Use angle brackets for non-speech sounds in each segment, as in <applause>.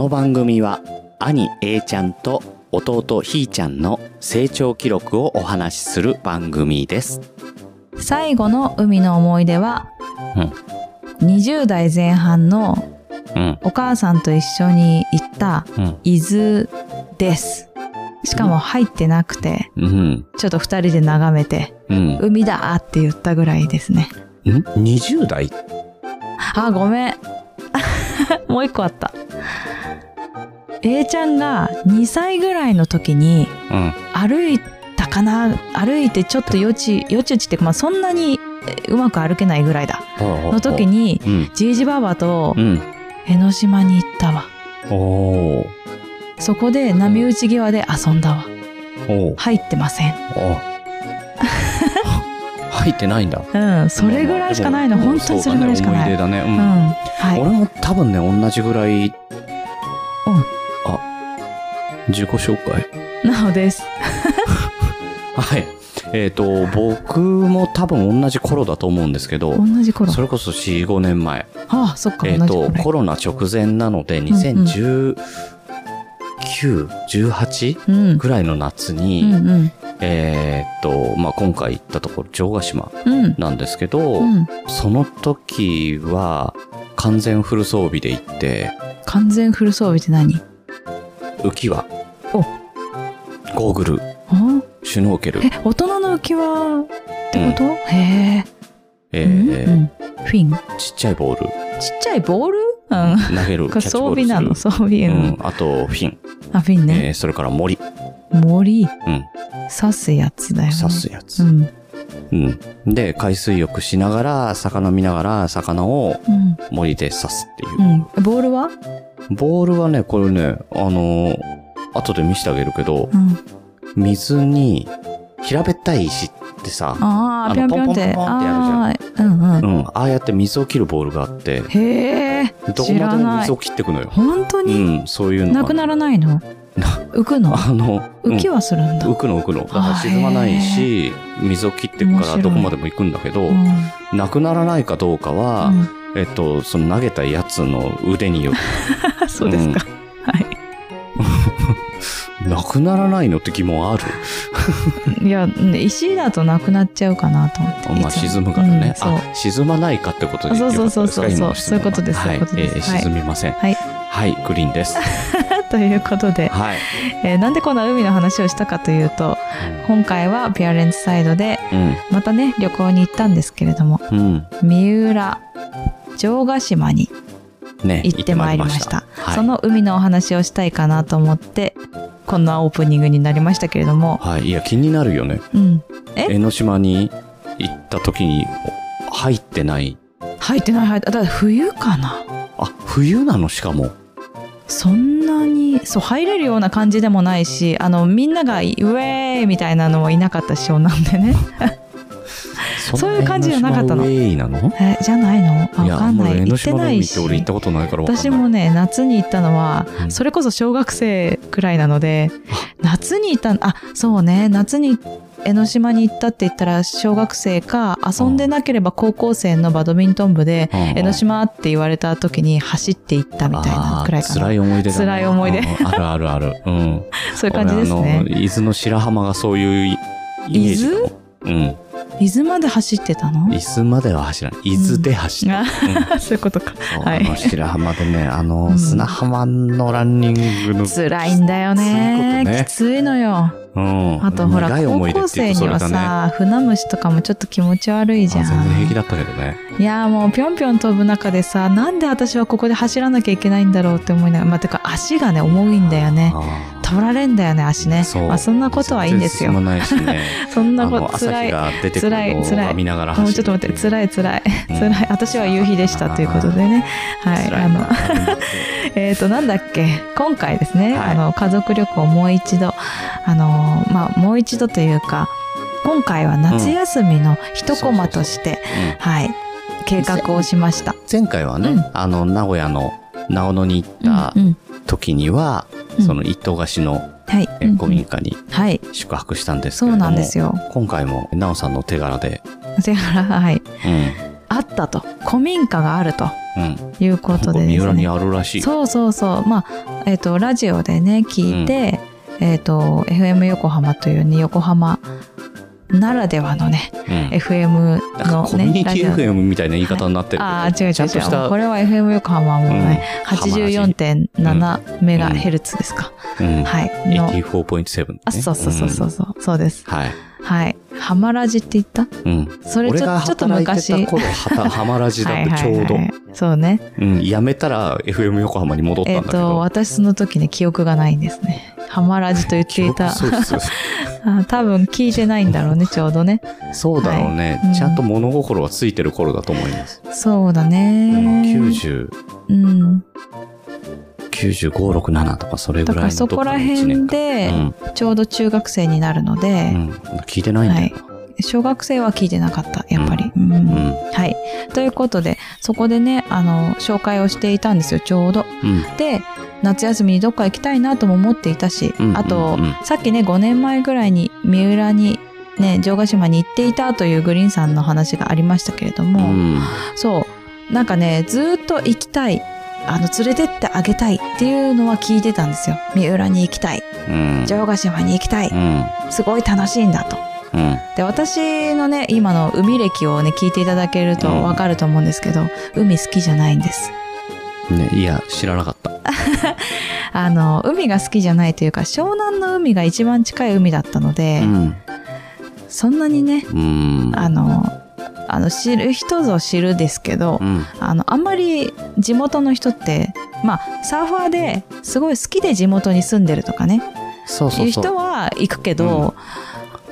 の番組は兄 A ちゃんと弟ひーちゃんの成長記録をお話しする番組です。最後の海の思い出は、20代前半のうん。お母さんと一緒に行ったうん。伊豆です。しかも入ってなくて、うん。ちょっと二人で眺めて、うん。海だって言ったぐらいですね。ん ?20 代？あ、ごめん。<laughs> もう一個あった。A ちゃんが2歳ぐらいの時にうん。歩いたかな歩いてちょっとよち、よちよちっていうか、まあそんなにえうまく歩けないぐらいだ。のの時。に、うん。じいじばばとうん。江ノ島に行ったわ。おー。そこで波打ち際で遊んだわ。おー。入ってません。お入ってないんだ。うん、それぐらいしかないの。まあまあ本当にそれぐらいしかない。そうだね、思い出だね。う、うんん。はい。俺も多分ね、同じぐらい。自己紹介なおです。<laughs> はい。えっ、と、僕も多分同じ頃だと思うんですけど、同じ頃。それこそ4、5年前。ああ、そっか、えっ、と同じ頃、。コロナ直前なので、ん2019、18うん。ぐらいの夏うに、んうん。えっ、と、まあ、今回行ったところ、城ヶ島うん。なんですけど、うん。その時は、完全フル装備で行って、完全フル装備って何？浮き輪、おゴーグル、あシュノーケル、え、大人の浮き輪ってこと、へえ。えうん？ーうん。フィン？ちっちゃいボール、ちっちゃいボール？うん。投げる、これ装備なの。装備。ううんん、あと、フィン、あ、フィンね。えーそれから森、森？うん、刺すやつだよね。刺すやつ。うん。うん。で、海水浴しながら、魚見ながら、魚をうん。森で刺すっていうう。ん。ボールは？ボールはね、これね、あのー後で見せてあげるけどう、ん。水に、平べったい石ってさ、ああ、あの。ポンポンポンってやるじゃんああ、うんうん。うん、ああやって水を切るボールがあって、へえ。どこまでも水を。切っていくのよ。う本当に？ん、そういうのがなくならないの？浮くの？あの、うん浮きはするんだ。浮くの浮くの。だからあ沈まないし、水を切っていくからどこまでも行くんだけど、うんなくならないかどうかは、うんえっと、その投げたやつの腕による。<laughs> そうですか。はい。なくならないのって疑問ある？<laughs> いや、石だとなくなっちゃうかなと思って。まあ沈むからね。うんあ、沈まないかってことでそうそうそうそうよかったですか今の質問はそういうことですはい。そういうことですえーはい沈みません。はい。はい、グリーンです。そう。ということで、はい。えーなんでこんな海の話をしたかというと、今回はピアレンツサイドで、うん。またね、旅行に行ったんですけれども、うん。三浦、城ヶ島にね、行ってまいりました。はい。その海のお話をしたいかなと思って、こんなオープニングになりましたけれども、はい。いや、気になるよね。うん。え？江ノ島に行った時に入ってない。入ってない入って、だ冬かな？あ、冬なの？しかも。そんなに、そう、入れるような感じでもないし、あの、みんなが、ウェーイみたいなのもいなかったし、なんでね。<laughs> そういう感じじゃなかったのなの？え、じゃないの？わかんない。行ってないし行ったことないから。私もね、夏に行ったのは、うんそれこそ小学生くらいなので、夏に行ったあ、そうね、夏に江ノ島に行ったって言ったら、小学生か、遊んでなければ高校生のバドミントン部で、うん江ノ島って言われた時に走って行ったみたいなくらいかな。辛い思い出だね。辛い思い出うんあるあるある。うん。<laughs> そういう感じですねの、。伊豆の白浜がそういうイイメージかも。うん。伊豆まで走ってたの？伊豆までは走らない。伊豆で走る。あうん <laughs> そういうことか。はいあの白浜でね、あの、うん砂浜のランニングの、辛いんだよね。きついことねきついのよ。うん。あとほら、高校生にはうとそれだね。さ、船虫とかもちょっと気持ち悪いじゃん。あ全然平気だったけどね。いやーもうぴょんぴょん飛ぶ中でさ、なんで私はここで走らなきゃいけないんだろうって思いながら、まあ、てか足がね、重いんだよね。取られんだよね、足ね。そうまあそんなことはいいんですよ。そ <laughs> んなこと辛い。朝日が出てくるの辛い辛いを見ながらもうちょっと待って、辛い辛い。うん辛い。私は夕日でしたということでね。はい。あの、な <laughs> えっ、と、なんだっけ、今回ですね、はいあの、家族旅行もう一度、あの、まあ、もう一度というか、今回は夏休みの一コマとして、うんはい、計画をしました。前回はね、うんあの、名古屋の長野に行ったうんうん時には、うんその一棟貸しのはい。えうんうん古民家にはい。宿泊したんですけそうれども、なんですよ。今回も、なおさんの手柄で、それから、はい。うん、あったと古民家があるとうん。いうことでです三浦にねあるらしい。そうそうそうまあえっ、とラジオでね聞いて、えっ、と FM 横浜というね横浜ならではのねうん。FM のコミュニティ FM みたいな言い方になってる。けど、ああ違う違う違う。これは FM 横浜はもうね、84.7メガヘルツですか、うん、はい。の。84.7、ね。あそうそうそうそうそう、そうです。うん。はい。はい。ハマラジって言った？うん。それち俺がょちょっと働いて昔。た頃、はた、ハマラジだって <laughs> ちょうど。はいはい。はいそうね。うん。辞めたら FM 横浜に戻ったんえっ、だけど。と私その時ね記憶がないんですね。ハマラジと言っていた。そうそうそうあ多分聞いてないんだろうねちょうどね。そうだろうね、はい。うん。ちゃんと物心はついてる頃だと思います。そうだうん、ね90、うん95、6、7とかそれぐだかららいの時そこら辺でうん、ちょうど中学生になるので、うん。聞いてないんだよ。小学生は聞いてなかったやっぱり、うん。はい。ということでそこでねあの紹介をしていたんですよちょうど。うん。で夏休みにどっか行きたいなとも思っていたし、うんあと、さっきね5年前ぐらいに三浦にね城ヶ島に行っていたというグリーンさんの話がありましたけれどうも、ん。そう。なんかねずーっと行きたいあの連れてってあげたいっていうのは聞いてたんですよ三浦に行きたいうん。城ヶ島に行きたいうん。すごい楽しいんだとうん。で私のね今の海歴をね聞いていただけるとわかると思うんですけど、海好きじゃないんですね、いや、知らなかった。<laughs> あの海が好きじゃないというか湘南の海が一番近い海だったので、うん。そんなにねうん。あのあの知る人ぞ知るですけど、うん。あのあんまり地元の人ってまあサーファーですごい好きで地元に住んでるとかねそうそう人は行くけど、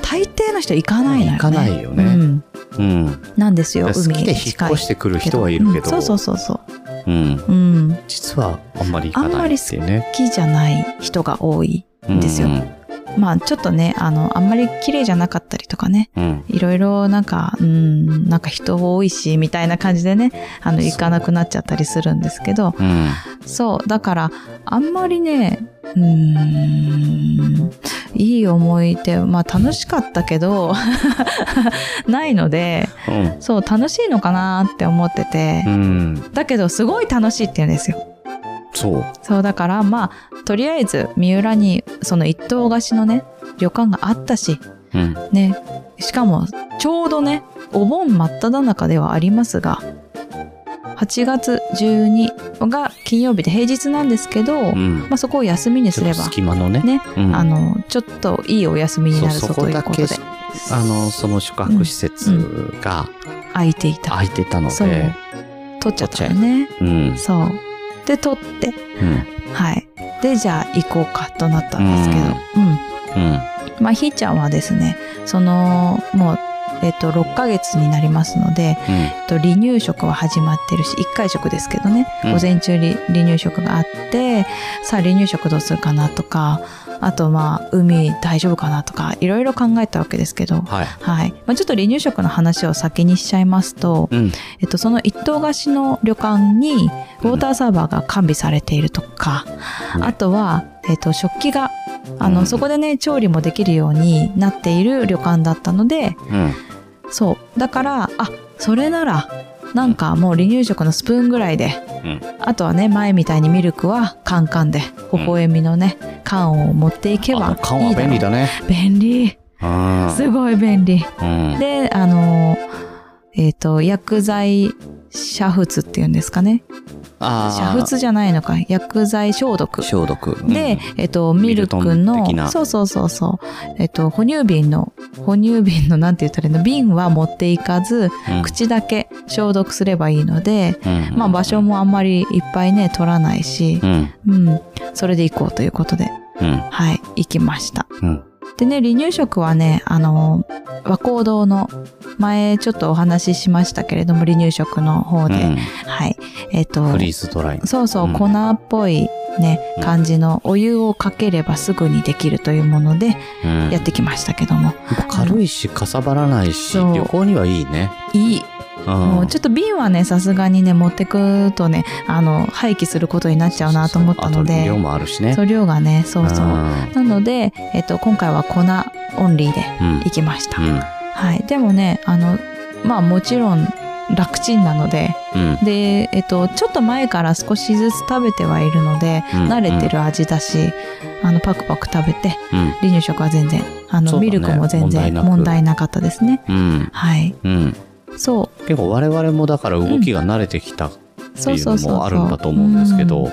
大抵の人行かないのよね。行かないよねうん、うん。なんですよ好きで引っ越してくる人はいるけど、うんそうそうそうそううん。うん、好実はあんまり行かないっていうね。きじゃない人が多いんですよ。うんまあちょっとねあのあんまり綺麗じゃなかったりとかねうん。いろいろなんかうんなんか人多いしみたいな感じでねあの行かなくなっちゃったりするんですけどうん。そうだからあんまりねうーんいい思い出まあ楽しかったけど <laughs> ないのでうん。そう楽しいのかなって思っててうん。だけどすごい楽しいって言うんですよそう。そうだからまあとりあえず三浦にその一棟貸しのね旅館があったしうん。ねしかもちょうどねお盆真っ只中ではありますが8月12が金曜日で平日なんですけど、うん。まあ、そこを休みにすれば隙間のね。ね、うんあのちょっといいお休みになるぞことだけいうことであの、その宿泊施設が空いていた、空いてたので、取っちゃったよねうん。そうで取って。うん。はい。でじゃあ行こうかとなったんですけど。うん。うん。まあひーちゃんはですねそのもうえっと6ヶ月になりますので、うん。えっと離乳食は始まってるし1回食ですけどね、うん。午前中に離乳食があってさあ離乳食どうするかなとかあとまあ海大丈夫かなとかいろいろ考えたわけですけどはい。はいまあ、ちょっと離乳食の話を先にしちゃいますと、うん。えっと、その一棟貸しの旅館にウォーターサーバーが完備されているとか、うんあとは、えっと、食器があの、うんそこでね調理もできるようになっている旅館だったのでうん。そうだからあそれならなんかもう離乳食のスプーンぐらいで、うん。あとはね前みたいにミルクはカンカンで。微笑みのね、缶を持っていけばいいだろう。便利だね。便利。うん。すごい便利。うん。であのえっ、と薬剤煮沸っていうんですかね。あ煮沸じゃないのか。薬剤消毒。消毒。で、えっと、ミルクの、な。そうそうそうそう、えっと、哺乳瓶の、哺乳瓶の、なんて言ったらいいの、瓶は持っていかず、うん、口だけ消毒すればいいので、うん、まあ場所もあんまりいっぱいね、取らないしう、ん。うん、それで行こうということで、うん。はい、行きました。うん。でね、離乳食はね、あの、和光堂の、前ちょっとお話ししましたけれども、離乳食の方で、はい、えっと、フリーズドライ。そうそう、うん。粉っぽいね、うん。感じのお湯をかければすぐにできるというものでうん。やってきましたけども、軽いし、かさばらないし、旅行にはいいね。いい。うんもうちょっと瓶はね、さすがにね、持ってくとね、あの、廃棄することになっちゃうなと思ったので、あと量もあるしね。そう量がね、そうそう。んなので、えっと、今回は粉オンリーでうん。行きました。うん。はい。でもね、あの、まあもちろん楽ちんなので、うん。で、えっと、ちょっと前から少しずつ食べてはいるので、うん慣れてる味だし、あの、パクパク食べて、うん。離乳食は全然、あの、ねミルクも全然問題なかったですね。うん。はい。うん。そ結構我々もだから動きが慣れてきたってう。そういそう。のもあるんだと思うんですけど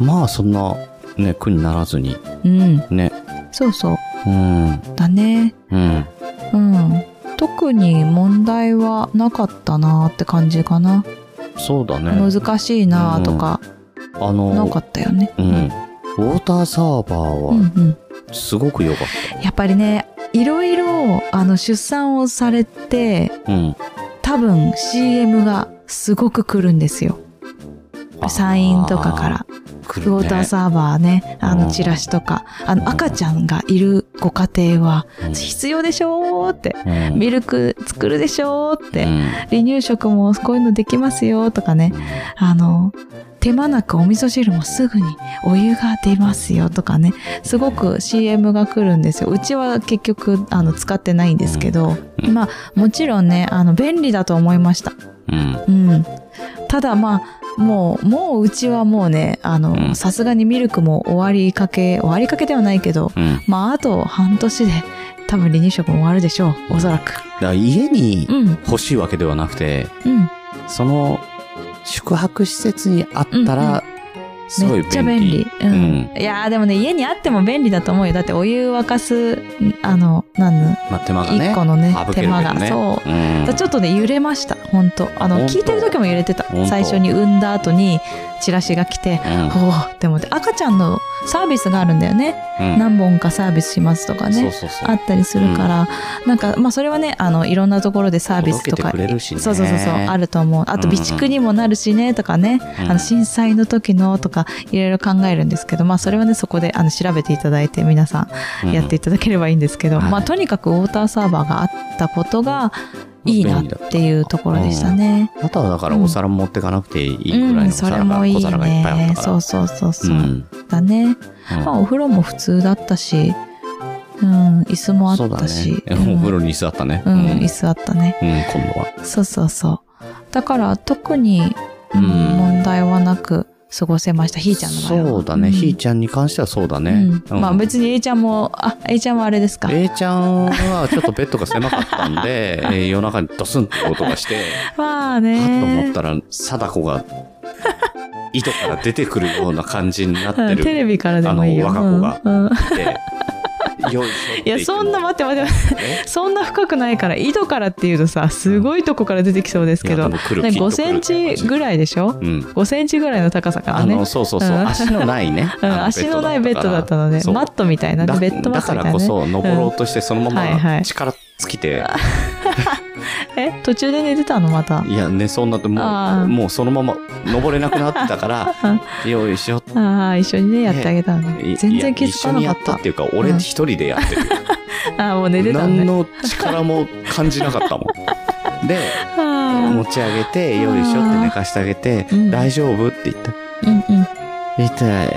う、まあそんなね、苦にならずに、ん。うん。ね。そうそう。うん。だね。うん。うん。特に問題はなかったなって感じかな。そうだね。難しいなとか、あの、なかったよね。うん。ウォーターサーバーうんはうん。すごく良かっやっぱりね、いろいろ、あの、出産をされて、た。うん。多分 CM がすごく来るんですよ。産院とかから。ね。ウォーターサーバーね、あうん。の、チラシとか、あうんの、赤ちゃんがいるご家庭はうん。必要でしょーって、うん。ミルク作るでしょーって、うん。離乳食もこういうのできますよとかね、あの、手間なくお味噌汁もすぐにお湯が出ますよとかね、すごく CM が来るんですよ。うちは結局、あの、使ってないんですけど、うんまあ、もちろんね、あの、便利だと思いました。うん。うん。ただまあ、もう、もううちはもうね、あうんの、さすがにミルクも終わりかけ、終わりかけではないけど、うん。まあ、あと半年で多分離乳食も終わるでしょう。おそらく。ら家にうん。欲しいわけではなくて、うん。その宿泊施設にあったら、すごい便利。めっちゃ便利。うん。いやーでもね、家にあっても便利だと思うよ。だってお湯沸かす、んあの、なんの、まあ手間がね。一個のね手間がそううん。ちょっとね、揺れました。本当あの、聞いてる時も揺れてた最初に産んだ後に、チラシが来て、うん。ほーって思って、赤ちゃんのサービスがあるんだよね。うん。何本かサービスしますとかね。あったりするから、なんか、まあそれはね、あの、いろんなところでサービスとか、ね。そうそうそうそう、あると思う。あと、備蓄にもなるしね、とかね、うん。あの、震災の時のとか、いろいろ考えるんですけど、まあそれはね、そこで、あの、調べていただいて、皆さん、やっていただければいいんですけど、はい。まあとにかくウォーターサーバーがあったことが、いいなっていうところでしたね。あとはだからお皿持ってかなくていいぐらいうん、のおそれ皿が、もいい小皿がいっぱいあっね。そうそうそうそう。うんだね。うんまあお風呂も普通だったし、うん、椅子もあったし。ね。うんお風呂に椅子あったね。うん、うん椅子あったね。今度は。そうそうそう。だから特に、うんうん問題はなく過ごせました。ひーちゃんの場合は。そうだね。んひーちゃんに関してはそうだね。うんまあ別に A ちゃんも、あ、A ちゃんはあれですか？A ちゃんはちょっとベッドが狭かったんで、<laughs> えー夜中にドスンって音がして、まあはっと思っね。たら、貞子が <laughs> 井戸から出てくるような感じになってうんテる。レビからでもいいよ。あの若子うんうんいや、そんな、待って待って待って。えそんな深くないから、井戸からっていうとさ、すごいとこから出てきそうですけど、いや多分来るねきっと5センチぐらいでしょ？うん。5センチぐらいの高さからね。あの、そうそうそう、うん。足のないね。<laughs> うん、足のないベッドだったので、マットみたいなベッドマットみたいなね。だからこそ、登ろうとしてそのまはいはい。ま力尽きて、<laughs> え、途中で寝てたのまた？いやね、そんなともあーう、もうそのまま登れなくなってたから、<laughs> よいしょってああ、一緒にね、やってあげたのね。い全然気づかなかっいや一緒にやったた。っていうか、俺一人でやってる。<laughs> ああ、もう寝てたんね。何の力も感じなかったもん。で、あ持ち上げて、よいしょって寝かしてあげてうん、大丈夫？って言った。あ、うんうん。痛い。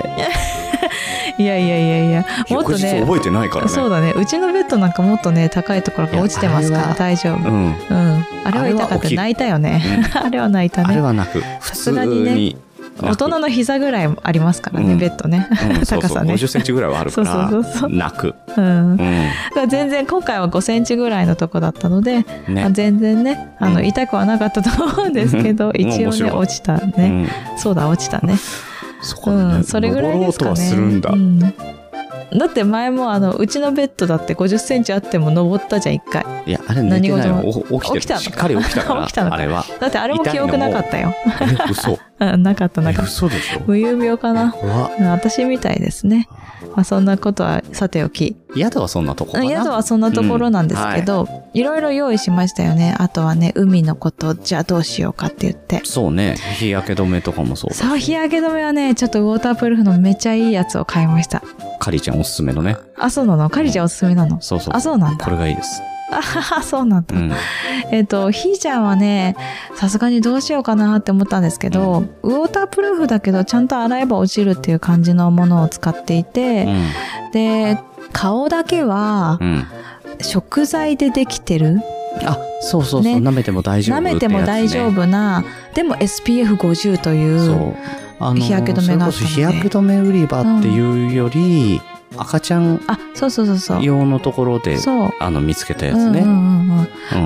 いやいやいやいや、もっとね、覚えてないからね。そうだね。うちのベッドなんかもっとね、高いところが落ちてますから大丈夫。うん。うん。あれは痛かった。泣いたよね。あれは泣いたあれね。はなく、普さ通すがにねに。大人の膝ぐらいありますからね、うんベッドね。うんそうそう、<laughs> 高さね50センチぐらいはあるから、そうそうそうそう泣く。うん。うん。全然今回は5センチぐらいのとこだったので、ねあ。全然ね、あの、うん痛くはなかったと思うんですけど、うん一応ね、落ちたうね。ん。そうだ、落ちたね。そこにねうん、それぐらいですかね。するんだ。うんだって前もあの、うちのベッドだって50センチあっても登ったじゃん、一回。いや、あれ寝てない何の。お起きてる。起きたのしっかり起きたから。<laughs> 起きたのかあれは。だってあれも記憶なかったよ。え、嘘。<laughs> うんなかった、なえかった。嘘でしょ？無遊病かな？私みたいですね。まあそんなことはさておき。宿はそんなとこかな？宿はそんなところなんですけど、いろいろ用意しましたよね。あとはね、海のこと、じゃあどうしようかって言って。そうね。日焼け止めとかもそう。そう、日焼け止めはね、ちょっとウォータープルーフのめっちゃいいやつを買いました。カリちゃんおすすめのね。あ、そうなの？カリちゃんおすすめなの？そうそう。あ、そうなんだこ。れがいいです。あはは、そうなんだ。うん。えっ、と、ひーちゃんはね、さすがにどうしようかなって思ったんですけど、ウォータープルーフだけど、ちゃんと洗えば落ちるっていう感じのものを使っていて、で、顔だけはうん。食材でできてる？あ、そうそうそう、ね舐めても大丈夫舐めても大丈夫。夫な、でも SPF50 という、日焼け止めがあったのでそれこそ日焼け止め売り場っていうより、赤ちゃんあ、そうそうそうそう。用のところで、そう。あの、見つけたやつね。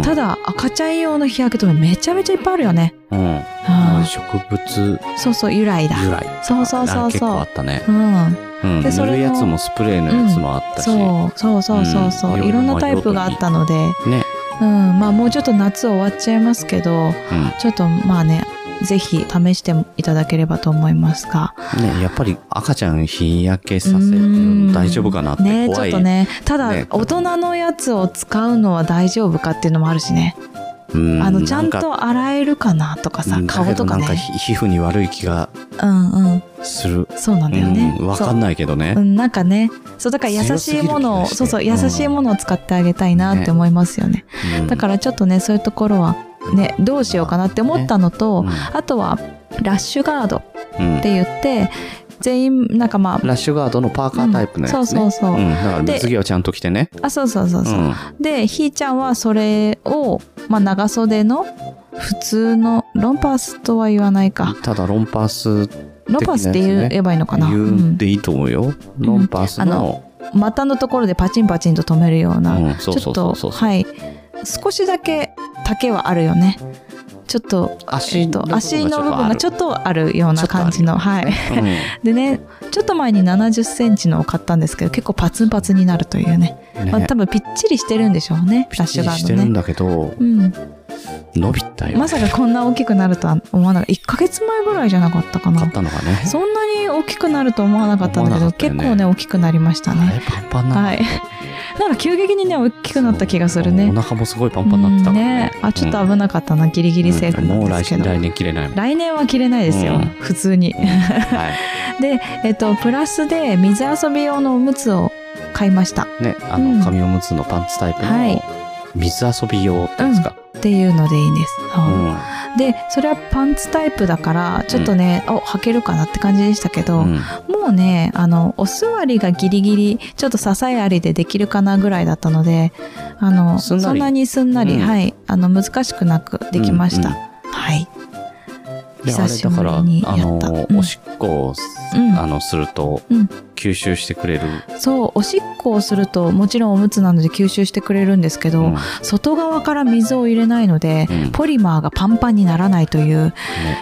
ただ、赤ちゃん用の日焼け止めめちゃめちゃいっぱいあるよね。うん。あ植物ーそうそう、由来だ。由来。そうそうそうそうあ結構あったね。うん。うん。でそれの塗るやつもスプレーのやつもあったし。そう、そうそうそうそう、うんいろんなタイプがあったので、ね。うん、まあもうちょっと夏終わっちゃいますけど、うん。ちょっとまあね、ぜひ試していただければと思いますが。ね、やっぱり赤ちゃん日焼けさせる大丈夫かなってねちょ。っとね。ただ、ね大人のやつを使うのは大丈夫かっていうのもあるしね。うんあの、ちゃんと洗えるかなとかさう、ん顔とかだけどなんか皮膚に悪い気がうんうん。する。そうなんだよね。うん、わかんないけどねそう。うん、なんかね、そう、だから優しいものを、そうそう、うん優しいものを使ってあげたいなって思いますよね。うんだからちょっとね、そういうところは、ね、どうしようかなって思ったのと、うんあとは、ラッシュガードっうんて言って、全員、なんかまあ、ラッシュガードのパーカータイプのやつね。うんそうそうそううん、だからで水着はちゃんと着てね。あ、そうそうそうそう。うんで、ひーちゃんはそれを、まあ、長袖の普通の、ロンパースとは言わないか。ただロンパースロンパースって言ねえばいいのかな。言ううんでいいと思うよ。ロンパースの。股のところでパチンパチンと止めるような、ちょっと。はい。少しだけ丈はあるよね。ちょっと、足の部分が足の部分がちょっとあるような感じの、はい。でね、ちょっと前に70センチのを買ったんですけど、結構パツンパツンになるというね。うん。まあ、ね多分ぴっちりしてるんでしょうね、ラッシュガちりしてるんードね。だけど、うん。伸びたよ。まさかこんな大きくなるとは思わなかった。1ヶ月前ぐらいじゃなかったかな買っ。たのがね。そんなに大きくなると思わなかったんだけど、結構ね、大きくなりましたね。パンパンなのはい。なんか急激にね、大きくなった気がするね。お腹もすごいパンパンになってたからね。うんあ、ちょっと危なかったな。ギリギリセーフなんもう来ですけど。来年切れない。来年は着れないですよ。うん普通に。はい。<laughs> で、えっと、プラスで水遊び用のおむつを買いました。ね、あうんの、紙おむつのパンツタイプはいの水遊び用っていうんですか。っていうのでいいんです。うん。で、それはパンツタイプだから、ちょっとね、お、履けるかなって感じでしたけど、うん。もうね、あの、お座りがギリギリ、ちょっと支えありでできるかなぐらいだったので、あの、そんなにすんなり、うん。はい、あの、難しくなくできました。うん。はい。で、あれ久しぶりだから、あの、うんおしっこを、うんあの、するとうん、吸収してくれる。そう、おしっこをすると、もちろんおむつなので吸収してくれるんですけど、うん外側から水を入れないので、うんポリマーがパンパンにならないという、ね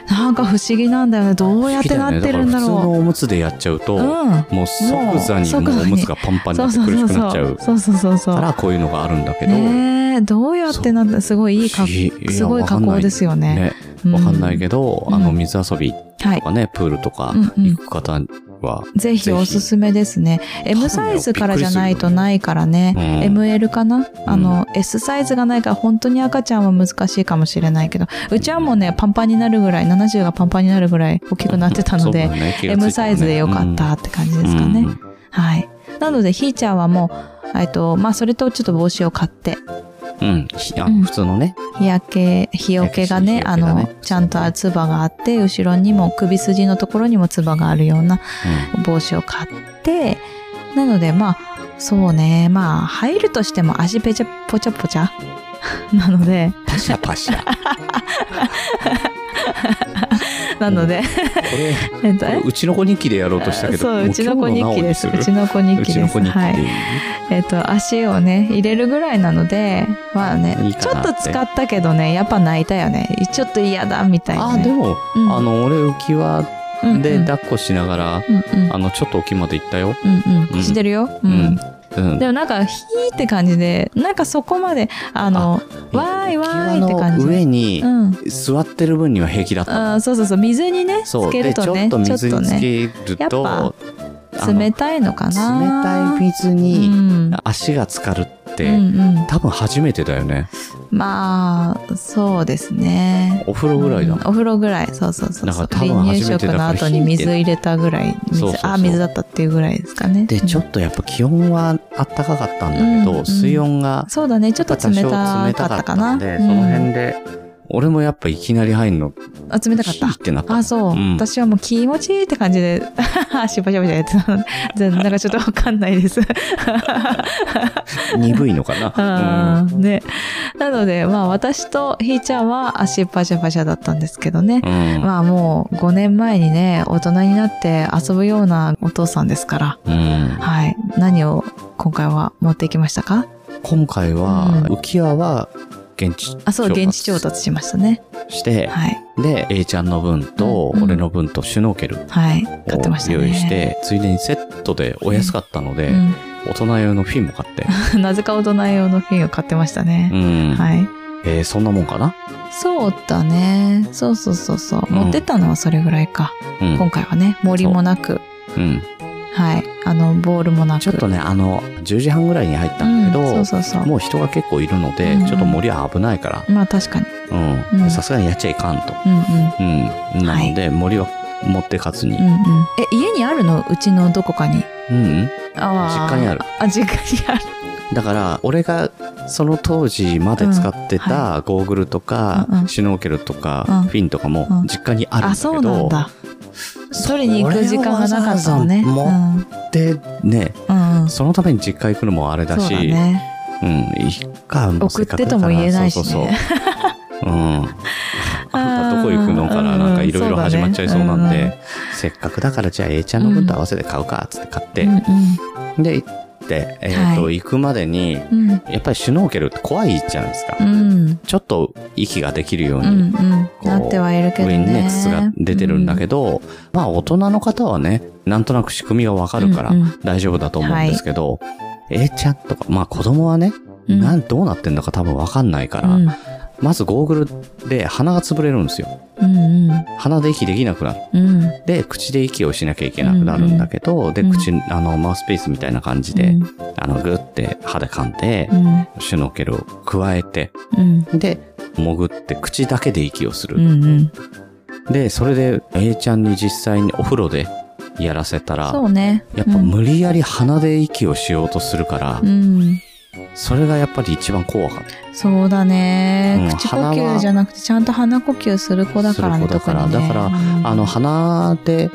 なんか不思議なんだよね。どうやってなってるんだ不思議よね普通のろおむつでやっちゃうと、う。うん。もう即座にもうおむつがパンパンになそうって苦しそうそうそくなっちゃうう。そうそうそうそう。からこういうのがあるんだけど、どうやってなったすごいいいかすごい加工ですよね。わかんない。けど、うん。あの、水遊びはいと。かね、プールとか行く方は、ぜひおすすめですね。M サイズからじゃないとないからね。うん ML かな？あの、S サイズがないから本当に赤ちゃんは難しいかもしれないけど、うちはもうね、パンパンになるぐらい、70がパンパンになるぐらい大きくなってたので、M ねサイズでよかったって感じですかね。うん。はい。なので、ひーちゃんはもう、えっと、まあ、それとちょっと帽子を買って、うん。ひあうん普通のね。日焼け、日よけがね、ねの、ちゃんとつばがあって、後ろにも首筋のところにもつばがあるような帽子を買って、なので、まあ、そうね、まあ、入るとしても足ぺちゃ、ぽちゃぽちゃなので、パシャパシャ。<laughs> こなので、れ、えっと、え？うちの子日記でやろうとしたけど、そう、もうちの子日記です。うちの子日記です。はい。えっ、と、足をね、入れるぐらいなので、まあね、ちょっと使ったけどね、やっぱ泣いたよね。ちょっと嫌だ、みたいな、あ、ね。でも、うんあの、俺浮き輪うんうんで抱っこしながら、うんうんあの、ちょっと沖まで行ったよ。うんう。うんんしてるよ。ううんん。うん。でもなんか、ヒーって感じで、なんかそこまで、あの、わーいわーいって感じ。上にうん。座ってる分には平気だった。あーそうそうそう、水にね。つけで、ちょっるとね、と水につね、けるやっぱと、冷たいのかな？冷たい水うにん。足が浸かるって、うんうん。多分初めてだよね。まあ、そうですね。お風呂ぐらいだうんお風呂ぐらい。そうそうそうそう。だから多分離乳初めてだから食の後に水入れたぐらい。水あ、水だったっていうぐらいですかね。で、ちょっとやっぱ気温はあったかかったんだけど、うんうん水温がそうだね。ちょっと冷たかったかな。冷たかったんで、うんその辺で俺もやっぱいきなり入るの、あ、冷たかったっ。てなった。あ、そう。うん私はもう気持ちいいって感じで、シャバシャバシャやってたので、全然なんかちょっとわかんないです。鈍いのかな？<laughs> うんね。なので、まあ私とひーちゃんは足パシャパシャだったんですけどね。うん。まあもう5年前にね、大人になって遊ぶようなお父さんですから。うん。はい。何を今回は持っていきましたか？今回は、うん浮き輪は現地あ、そう、現地調達しましたね。して、はい。で、A ちゃんの分と、俺の分とシュノーケルをはい。買ってましたね。用意して、ついでにセットでお安かったので、うん大人用のフィンも買って。<laughs> なぜか大人用のフィンを買ってましたうね。ん。はい。えーそんなもんかな？そうだね。そうそうそうそう。うん持ってったのはそれぐらいか。うん。今回はね、森もなく、うん。はい。あの、ボールもなく。ちょっとね、あの、10時半ぐらいに入ったんだけど、うん、そうそうそう。もう人が結構いるので、うんうんちょっと森は危ないから、まあ確かに。さすがにやっちゃいかんと。うんうん。うん。なので、森は持ってかずに。うんうん。え、家にあるの？うちのどこかに？うんうん。あー実家にある。あ、実家にある。だから、俺がその当時まで使ってたゴーグルとか、シュノーケルとか、うんフィンとかもうん実家にあるんだあ、けど、そうなんだ。取りに行く時間がなかったのね。持で、ね、うん。うん。そのために実家行くのもあれだし、そうだね。うん、いいか、も送ってとも言えないしねそうそうそう。うん。あんたどこ行くのからなんかいろいろ始まっちゃいそうなんで、せっかくだからじゃあ A ちゃんの分と合わせて買うか、つって買って、うんで、行って、えっ、と、は行くまでに、うん。やっぱりシュノーケルって怖いじゃないですか。うん。ちょっと息ができるよううん。うに、ん。なってはいるけどね。上にね、筒が出てるんだけど、ど、まあ大人の方はね、なんとなく仕組みがわかるからうんうん大丈夫だと思うんですけど、A ちゃんとか、まあ子供はね、うんなん、どうなってんだか多分わかんないから、うん。まずゴーグルで鼻が潰れるんですよ。うんうん。鼻で息できなくなる。うん。で、口で息をしなきゃいけなくなるんだけど、で、うん口、あの、マウスピースみたいな感じで、うんあの、グって歯で噛んで、うん。シュノーケルを加えて、うん。で、潜って口だけで息をする。うんうん。で、それで A ちゃんに実際にお風呂でやらせたら、そうね。やっぱ無理やり鼻で息をしようとするから、うん。それがやっぱり一番怖かった。そうだね、うん。口呼吸じゃなくてちゃんと鼻呼吸する子だからね。だから。ねだからうん。あの、鼻で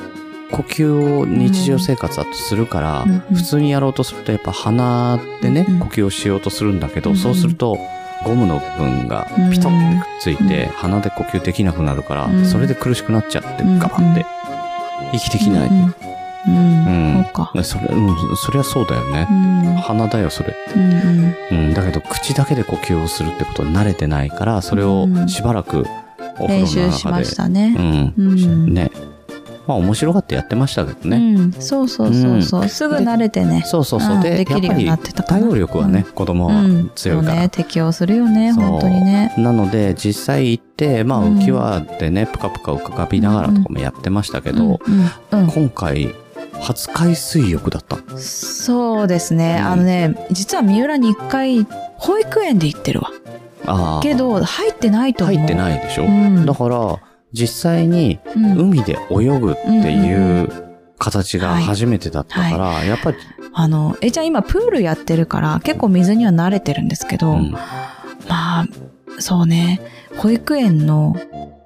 呼吸を日常生活だとするから、うんうん。普通にやろうとするとやっぱ鼻でね、呼吸をしようとするんだけど、そうすると、ゴムの部分がピトってくっついて、うん鼻で呼吸できなくなるから、うん。それで苦しくなっちゃって、うんガバって、息できない。うん。うん、うんそうか。それ、うん、そりゃそうだよね。う。ん。鼻だよ、それ。うんうん。うん、だけど口だけで呼吸をするってことに慣れてないから、それをしばらくお風練呂の習しま中で、したね。うん、うん。ね。まあ面白がってやってましたけどね。うん、そうそうそうそう、すぐ慣れてね。そうそうそう。うん。で、できるようになってたかな。やっぱり対応力はね、子供はうん。強いから。ね。適応するよね本当にね。なので、実際行って、まあうん。浮き輪でね、ぷかぷか浮かびながらとかもやってましたけど、うん。うん。うん。今回、初海水浴だった？そうですね、うん。あのね実は三浦に一回保育園で行ってるわ。ああ。けど入ってないと思う。入ってないでしょ、うん。だから、実際にうん。海で泳ぐっていう形がはい。初めてだったから、やっぱり、あの、えちゃん今プールやってるから結構水には慣れてるんですけど、うん。まあ、そうね、保育園の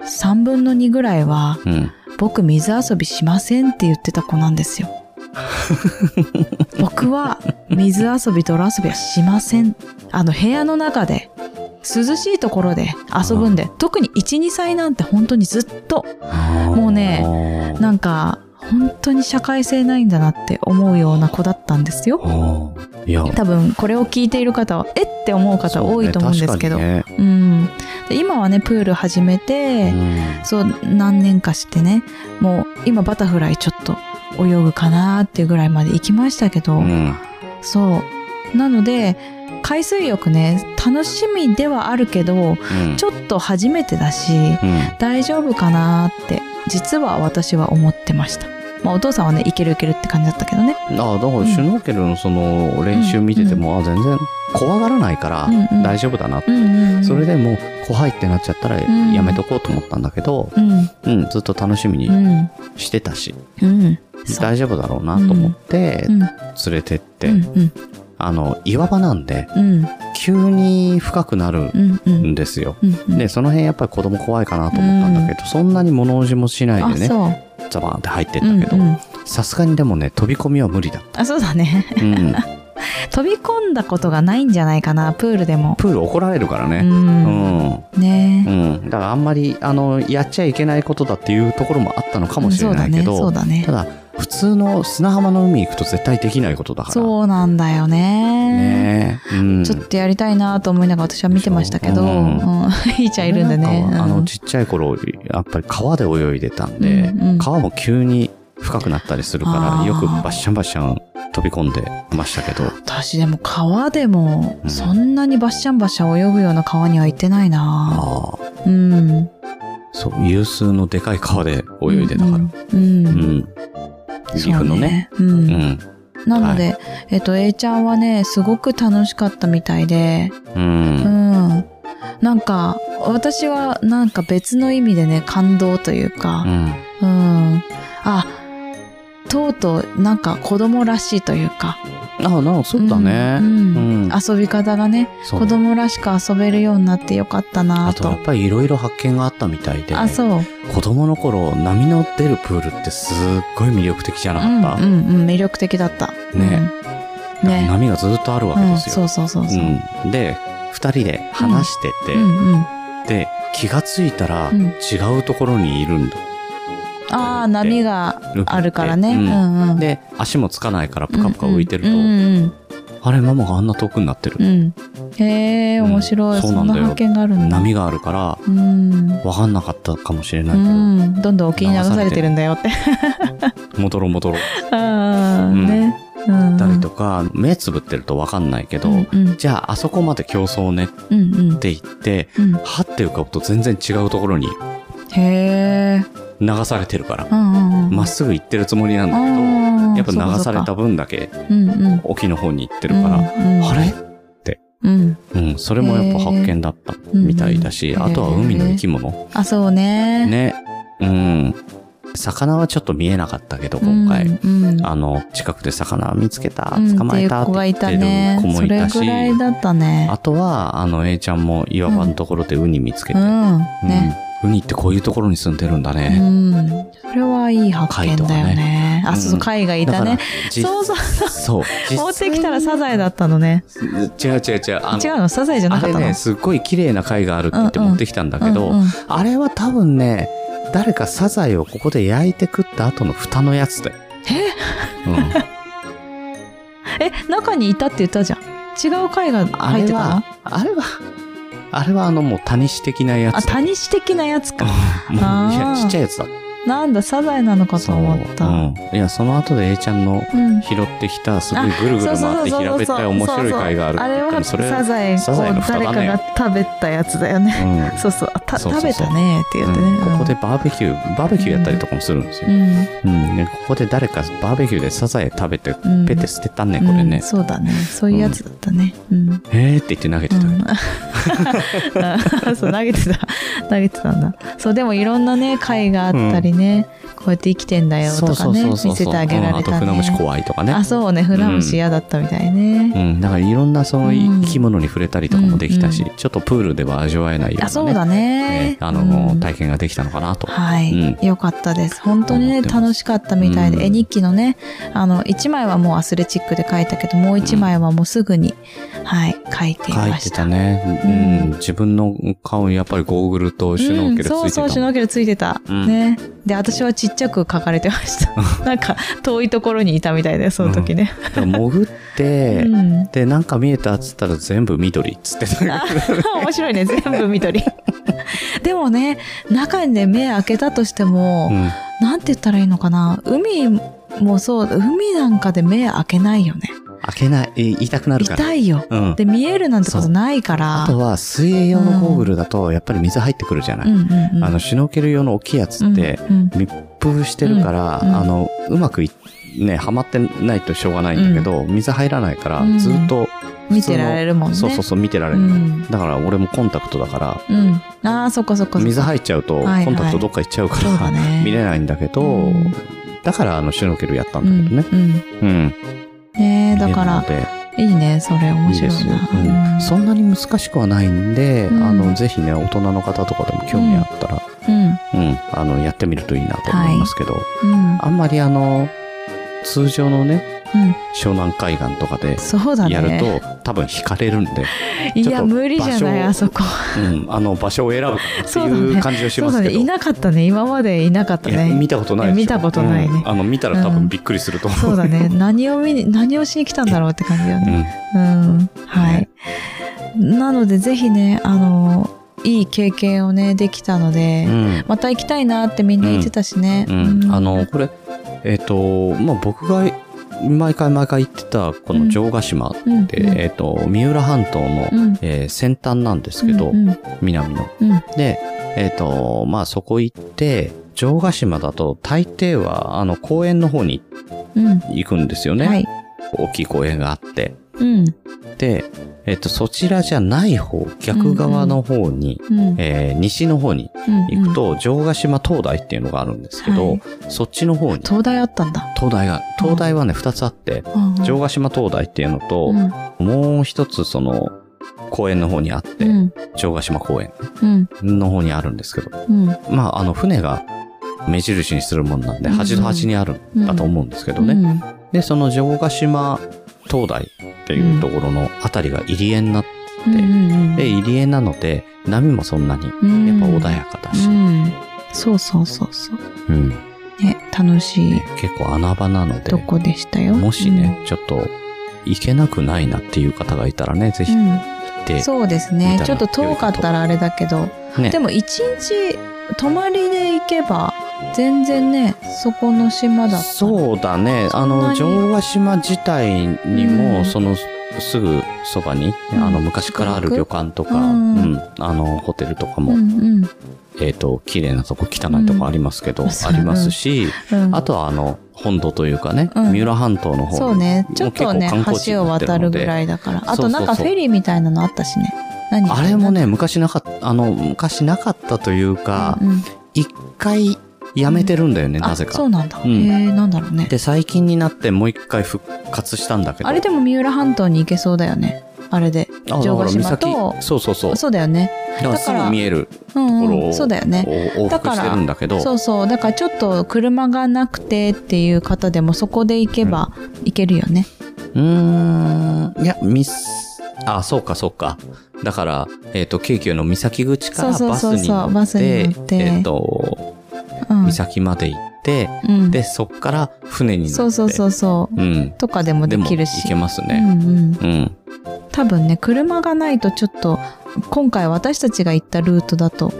3分の2ぐらいはうん。僕水遊びしませんって言ってた子なんですよ。<laughs> 僕は水遊び泥遊びはしません。あの部屋の中で涼しいところで遊ぶんで、特に1、2歳なんて本当にずっともうねなんか本当に社会性ないんだなって思うような子だったんですよ。いや、多分これを聞いている方はえって思う方多いと思うんですけど。そうねうん、で今はねプール始めて、確かにねそう何年かしてねもう今バタフライちょっと泳ぐかなっていうぐらいまで行きましたけど、うん。うんそう。なので海水浴ね楽しみではあるけどうん。ちょっと初めてだしうん。大丈夫かなって実は私は思ってました。まあお父さんはねいけるいけるって感じだったけどね。ああ、だからシュノーケルのその練習見てても、あ全然怖がらないからうん。うん。大丈夫だな。うんうんうん、それでもう怖いってなっちゃったらん。やめとこうと思ったんだけど、うん。うん、ずっと楽しみにうん。してたし、うん。大丈夫だろうなと思ってうん。連れてって、うん。うんあの、岩場なんで、うん。急に深くなるうん。うん。んですよ。うん。うんで、その辺やっぱり子供怖いかなと思ったんだけど、そんなに物おじもしないあ、でね、そう。ザバーンって入ってったけどうんう、ん。さすがにでもね、飛び込みは無理だ。あ、そうだね。うん。<laughs> 飛び込んだことがないんじゃないかな、プールでも。プール怒られるからう。ね。うんん。ねうん。だからあんまり、あの、やっちゃいけないことだっていうところもあったのかもしれないけど、そうだね。ただ、普通の砂浜の海行くと絶対できないことだから。そうなんだよね。ねえ。うん。ちょっとやりたいなと思いながら私は見てましたけど、ううんん。<laughs> ひーちゃんいるんだね。なんかあの、うんちっちゃい頃、やっぱり川で泳いでたんで、うんうん川も急に深くなったりするあから、ーよくバッシャンバッシャン飛び込んでましたけど、私でも川でもうんそんなにバッシャンバッシャン泳ぐような川には行ってないなうん。そう、有数のでかい川で泳いでたから。うん。ううん。ん。岐阜のね。そう。う。うんん。なので、えっと、A ちゃんはね、すごく楽しかったみたいで、う。うんん。なんか、私はなんか別の意味でね、感動といううか、ん。うん。あ、とうとうなんか子供らしいというか。ああ、なそうだね。うんうん遊び方がね、そう子供らしく遊べるようになってよかったなと。あとやっぱりいろいろ発見があったみたいで、あ、そう。子供の頃波の出るプールってすっごい魅力的じゃなうんかった、うんうん、魅力的だった。ねうん。ね。波がずっとあるわけうん、ですよ。そうそうそうそう。うんで、二人で話してて、うんうん。で、気がついたらうん違うところにいるんだ。ああ、波があるからね。ううんんうん。で、足もつかないからプカプカ浮いてると、うんうんあれ、ママがあんな遠くになってる。うん。うんへえ、面白い。うんそうなんだ。波があるから、うん。わかんなかったかもしれなういけど、ん。どんどん沖に流されてるんだよって。戻ろう戻ろう。<laughs> ああ、うんね。うん。たりとか、目つぶってるとわかんないけど、うんうんじゃああそこまで競争ねっうんうん。て言って、うん。はって浮かぶと全然違うところにへえ。流されてるから。まっすぐ行ってるつもりなんだけど、やっぱ流され。た分だけ。沖の方に行ってるから、あれうん。うん、それもやっぱ発見だったみたいだし、あとは海の生き物。あ、そうね。ね。うん。魚はちょっと見えなかったけど、今回。うんうんあの、近くで魚見つけた、うん捕まえたって言ってる。子もいたしそれぐ、らいだったね。あとは、あの、A ちゃんも岩場のところでウニ見つけて、うん。うんね。ウニってこういうところに住んでるんだうね。ん。それはいい発見だよ貝とかね。あ、そうそう、うん貝がいたね。、じそうそう。そう。実 <laughs> 持ってきたらサザエだったのね。違う違う違う。違うの？サザエじゃなかったの？あれね、すっごい綺麗な貝があるって言ってうんうん持ってきたんだけど、うんうんあれは多分ね、誰かサザエをここで焼いて食った後の蓋のやつで。<laughs> え、中にいたって言ったじゃん。違う貝があ入ってたの？れは、あれは、あれはあのもうタニシ的なやつあ、タニシ的なやつか。<laughs> いやちっちゃいやつだ。なんだ、サザエなのかと思った。そううんいや、その後で A ちゃんのうん。拾ってきた、すごいぐるぐる回って平べったい面白い貝があるってあれは言ったら、それ、サザエ誰かが食べたやつだよね。うんそうそう、食べたねって言ってね。うんここでバーベキュー、バーベキューやったりとかもするんですよ。うん、うん。でここで誰かバーベキューでサザエ食べて、うんペって捨てたね、これうんね。そうだね。そういうやつだったね。うん。へーって言って投げてた <laughs> そう投げてた投げてたんだそうでもいろんなね貝があったりね、こうやって生きてんだよとかね見せてあげられうんあとたね船虫怖いとかね。あそうね船虫嫌だったみたいね、うん、だからいろんなそのうん。生き物に触れたりとかもできたし、うんちょっとプールでは味わえないような、ね、あそうだね。ねあの、うん。体験ができたのかなと。はい、うよかったです。本当にね楽しかったみたいで、うん。絵日記のねあの1枚はもうアスレチックで書いたけどもう1枚はもうすぐに、はい書いてい書いてましたたね、ううん。ん。自分の顔にやっぱりゴーグルとシュノーケルついてたそうそうシュノーケルついてた、うん。ねで私はちっちゃく書かれてました。<laughs> なんか遠いところにいたみたいでその時ね、だから潜って、うん。で、なんか見えたっつったら全部緑っつって。<laughs> た。あ面白いね。全部緑。<laughs> でもね中にね目開けたとしても、うん。なんて言ったらいいのかな。海もそう海なんかで目開けないよね開けない、え言いたくなるから。痛いよ。うん。で見えるなんてことないから。あとは水泳用のゴーグルだとやっぱり水入ってくるじゃない。うん。うんうんあの、シュノーケル用の大きいやつって、密封してるから、うんうんあの、うまくい、ね、はまってないとしょうがないんだけど、水入らないから、うんずっと、見てられるもんね。そうそうそう、見てられる。うん。だから俺もコンタクトだから、うん。ああそっかそっか水入っちゃうと、はいはい。コンタクトどっか行っちゃうから、ね。見れないんだけど、うん。だからあの、シュノーケルやったうんだけどね。ん。うん。うん。ねえだからいいね、それ面白いいいですよな。。うん。そんなに難しくはないんで、うんあの、ぜひね、大人の方とかでも興味あったら、うん。うん、あの、やってみるといいなと思いますけど、うん。あんまりあの、通常のね、うん。湘南海岸とかで。やると、多分惹かれるんで、<laughs> いや、無理じゃない、あそこ。うん、あの、場所を選ぶっていう感じをし。ますけど。いなかったね。今までいなかったね。見たことない見たことないねうんあの、見たら多分びっくりすると思う。そうだね。<laughs> 何を見に、何をしに来たんだろうって感じようね。ん。うん。はいね。なので、ぜひね、あの、いい経験をね、できたので、うん。また行きたいなってみんな言ってたしね。うん。あの、これ、えっ、と、まあ、僕が毎回毎回行ってた、この城ヶ島って、うん、えっ、と、三浦半島の、うん、えー先端なんですけど、うん、うん南の。うんで、えっ、と、まあ、そこ行って、城ヶ島だと大抵は、あの、公園の方にうん。行くんですよね。はい。大きい公園があって。うん。で、えっ、と、そちらじゃない方、逆側の方に、うん。えー西の方に行くと、城ヶ島灯台っていうのがあるんですけど、はいそっちの方に、東大あったんだ。灯台が、灯台はね、二つあって、城ヶ島灯台っていうのと、うん。もう一つその、公園の方にあって、うん。城ヶ島公園うん。の方にあるんですけど、うん。まあ、あの、船が目印にするもんなんで、うん端と端にあるんだと思うんですけどね。うん。で、その城ヶ島灯台っていうところのあたりが入り江になって、うん。うんで、入り江なので、波もそんなに、うん。やっぱ穏やかだし、うん。そうそうそうそう。うん。ね、楽しい。ね結構穴場なのでと、こでしたよ？もしね、ちょっと、行けなくないなっていう方がいたらね、ぜひうん、行って、そうですね。ちょっと遠かったらあれだけど、ね。でも一日泊まりで行けば、全然ね、そこの島だったら。そうだね。あの、城ヶ島自体にも、うん。その、すぐそばに、うん。あの、昔からある旅館とか、ううん。ん、あの、ホテルとかも、うんえっ、と、綺麗なとこ、汚いとこありますけど、うん。ありますし、うん。うん。あとはあの、本土というかね、うん。三浦半島の方そうね、ちょっとね、橋を渡るぐらいだから。あとなんかフェリーみたいなのあったしね。何あれもね、昔なかった、あの、昔なかったというか、うんうん。一回やめてるんだよね、あなぜかそ。うなんだ。うんへえ、なんだろうね。で、最近になってもう一回復活したんだけど。あれでも三浦半島に行けそうだよね。あれで。あ城ヶ島だからと岬そうそうそう。そうだよね。だからすぐ見えるうん、ところをうん。そうだよね。往復してるんだけど、そうそう。だからちょっと車がなくてっていう方でもそこで行けば行けるよね。うーん、いや、ミス、あ、そうか、そうか。だから、えっ、と、京急の三崎口からそうバスにそうそうそう乗っバスにっ、てえっ、と、うん。三崎まで行って、うん、で、そっから船に乗って。そうそうそうそう。うん。とかでもできるし。行けますね。うんうん。うん。多分ね、車がないとちょっと、今回私たちが行ったルートだと、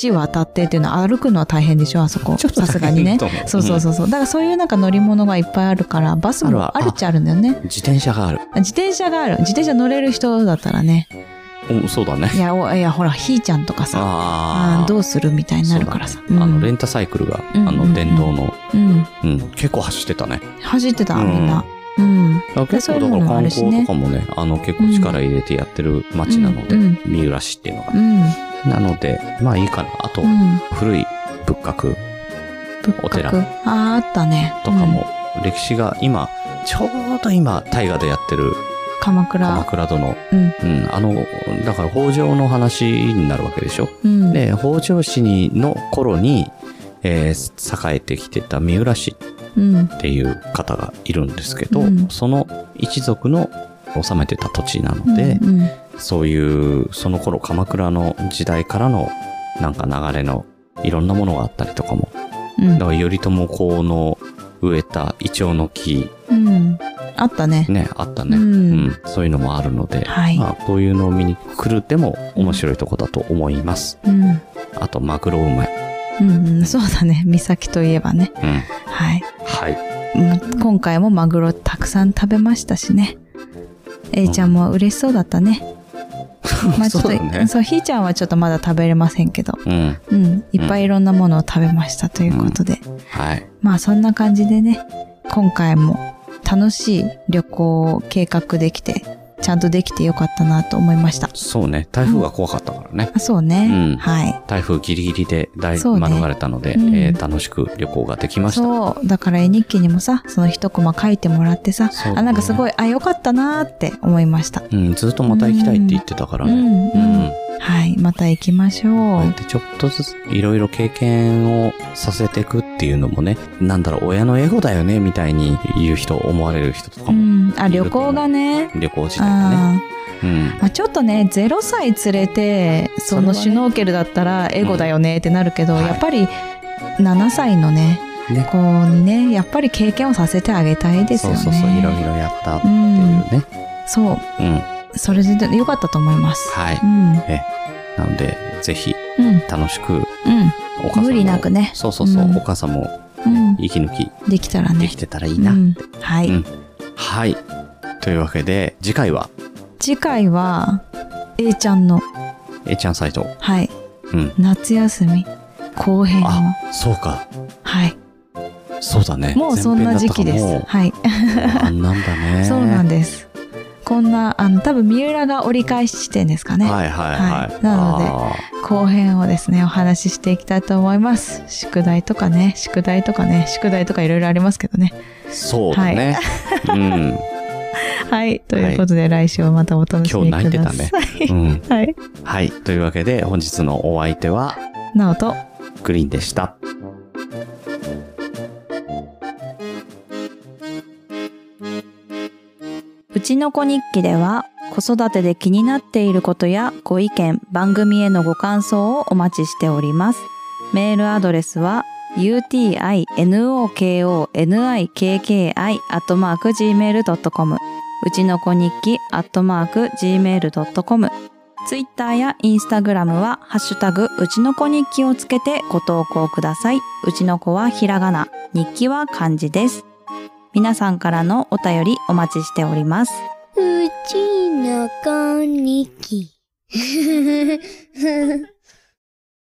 橋渡ってっていうのは歩くのは大変でしょ、あそこ。<laughs> さすがにね。そうそうそうそう。だからそういうなんか乗り物がいっぱいあるから、バスもあるっちゃあるんだよね。自転車がある。自転車がある。自転車乗れる人だったらね。おそうだねい。や、おいや、ほら、ひーちゃんとかさ、あどうするみたいになるからさ。そうだねあの、レンンタサイクルが、うんあの、電動の、うん。うん、結構走ってたね。走ってた、うんみんな。うん。結構だから観光とかもね、あの、結構力入れてやってる街なので、うん三浦市っていうのが。うん。なので、まあいいかな。あと、うん。古い仏閣仏お寺閣。ああ、あったね。とかも、歴史が今、ちょうど今、大河でやってるうん。鎌倉。鎌倉殿。うん。うん、あの、だから北条の話になるわけでしょ？うん。で、北条氏にの頃に、えー栄えてきてた三浦氏うん。っていう方がいるんですけど、うんその一族の治めてた土地なので、うんうんそういう、その頃鎌倉の時代からのなんか流れのいろんなものがあったりとかも、うんだから頼朝公の植えたイチョウの木、うん。あったね。ね、あったね。ううんん、そういうのもあるので、はいまあ、こういうのを見に来るでも面白いとこだと思います。うん。あと、マグロうまい。うんうん。そうだね。岬といえばね。うん。はい。はい。うん今回もマグロたくさん食べましたしね。A ちゃんも嬉しそうだったね。まあちょっと、そうだねそう、ひーちゃんはちょっとまだ食べれませんけど、うん。うん、いっぱいいろんなものを食べましたということで、はい。まあそんな感じでね、今回も楽しい旅行を計画できて、ちゃんとできてよかったなと思いました。そうね。台風が怖かったからね。あそうね。うんはい。台風ギリギリで大そうね免れたので、うんえー楽しく旅行ができました。そう。だから絵日記にもさ、その一コマ書いてもらってさ、そうねあ、なんかすごい、あ、よかったなーって思いました。うん、ずっとまた行きたいって言ってたからね。うん、うん。うんはい。また行きましょこうやっう。てちょっとずついろいろ経験をさせていくっていうのもね、なんだろう、親のエゴだよね、みたいに言う人、思われる人とかうも、ん。あ、旅行がね。旅行自体がね。あうん。ーまあ、ちょっとね、0歳連れて、そのシュノーケルだったらエゴだよねってなるけど、うんはいやっぱり7歳のね、ね。子にね、やっぱり経験をさせてあげたいですよね。そうそうそう、いろいろやったってう。いうんね。そう。うん。それでよかったと思もはい。うん。なので、ぜひ、うん。楽しく、うん。お母さんも無理なくねそうそうそう、うんお母さんもうん。息抜きできたらね。できてたらいいな。うん。はい。うんはい。というわけで、次回は、次回は、A ちゃんの、A ちゃんサイト。はい。うん。夏休み後編を。あ、そうか。はい。そうだね。もうそんな時期です。はい。あんなんだね。<laughs> そうなんです。こんな、あの、多分三浦が折り返し地点ですかね。はいはいはい。はいなのであ後編をですね、お話ししていきたいと思います。宿題とかね、宿題とかね、宿題とかいろいろありますけどね。ーそうだね。うん。<laughs> はい。ということで、来週はまたお楽しみください。今日泣いてたね。うん。<laughs> はい。はい。というわけで、本日のお相手は、なおと、グリーンでした。ちの子日記では子育てで気になっていることやご意見、番組へのご感想をお待ちしております。メールアドレスは utinokonikki.gmail.com うちの子日記 .gmail.com ツイッターやインスタグラムはハッシュタグうちの子日記をつけてご投稿ください。うちの子はひらがな、日記は漢字です。皆さんからのお便りお待ちしております。うちのこにき。